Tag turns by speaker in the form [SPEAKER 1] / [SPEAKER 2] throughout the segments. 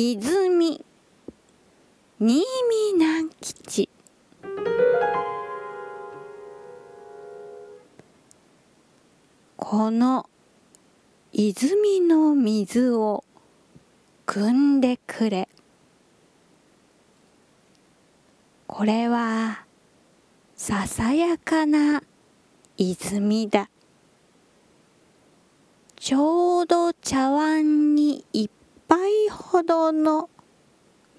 [SPEAKER 1] 泉新見南吉。この泉の水を汲んでくれ。これはささやかな泉だ。ちょうど茶碗に一杯ほどの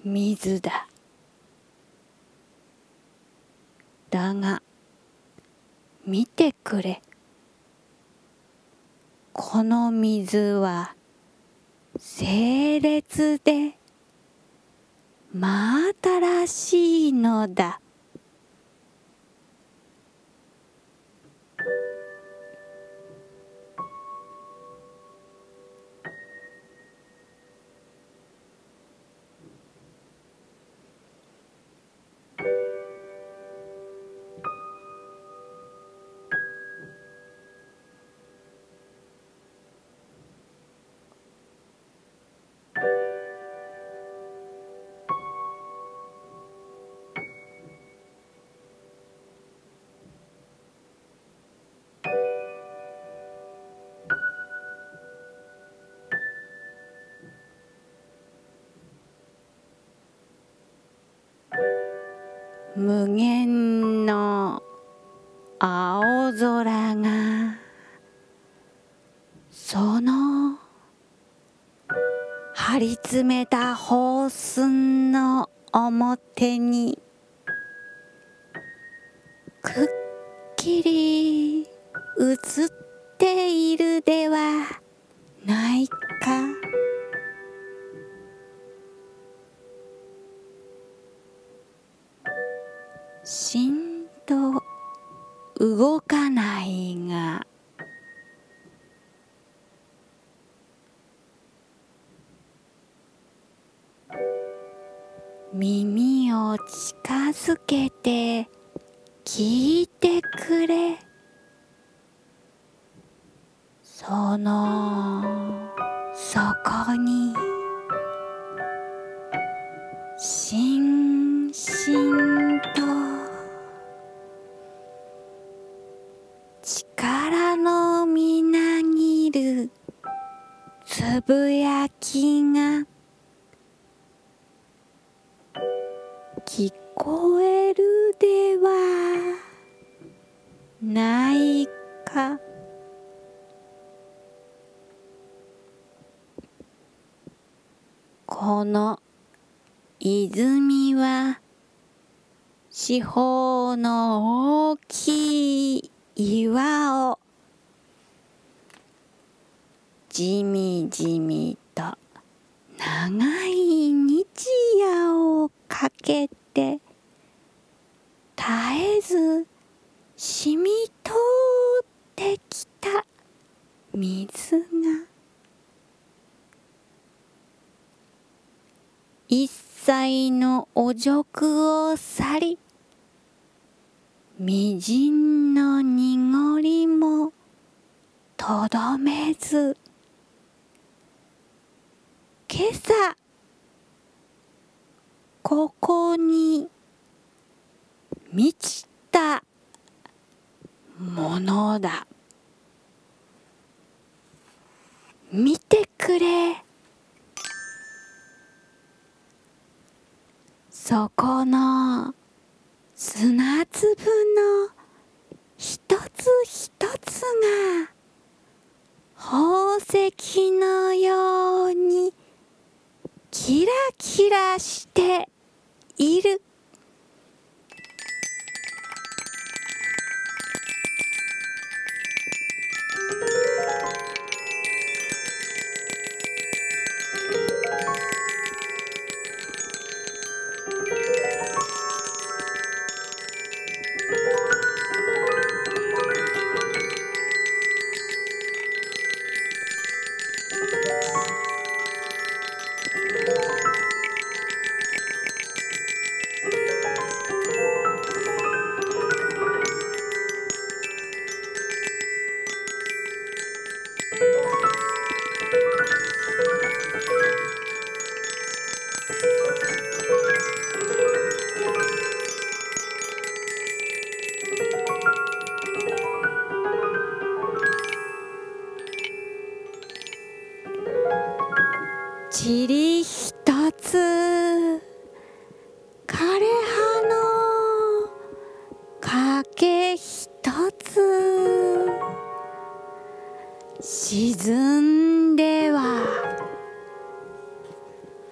[SPEAKER 1] 水だ。だが見てくれ。この水は清烈で真新しいのだ。無限の青空がその張り詰めた放寸の表にくっきり映っしんと動かないが。耳を近づけて聞いてくれ。そのそこに。しんしんぶやきが聞こえるではないか。この泉は四方の大きい岩をじみじみと長い日夜をかけて絶えず染み通ってきた水が一切のお辱を去りみじんの濁りもとどめず今朝ここに満ちたものだ。見てくれ。そこの砂粒の一つ一つが宝石のようにキラしている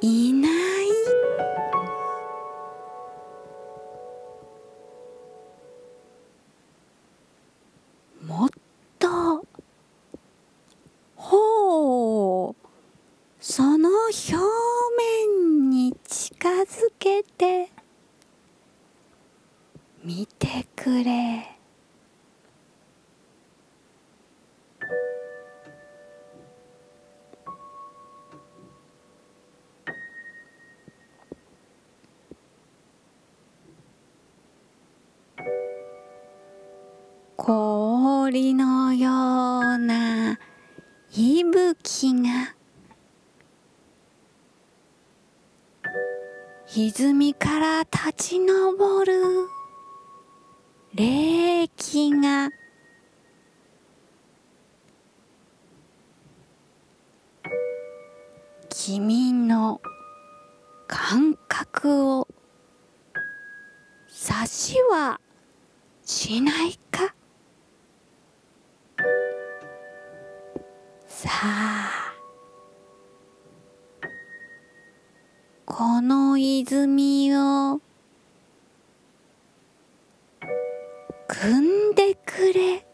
[SPEAKER 1] いない。もっと。ほう。その表面に近づけて。みてくれ。氷のような息吹が泉から立ち上る冷気が君の感覚を察しはしないさあこの泉を汲んでくれ。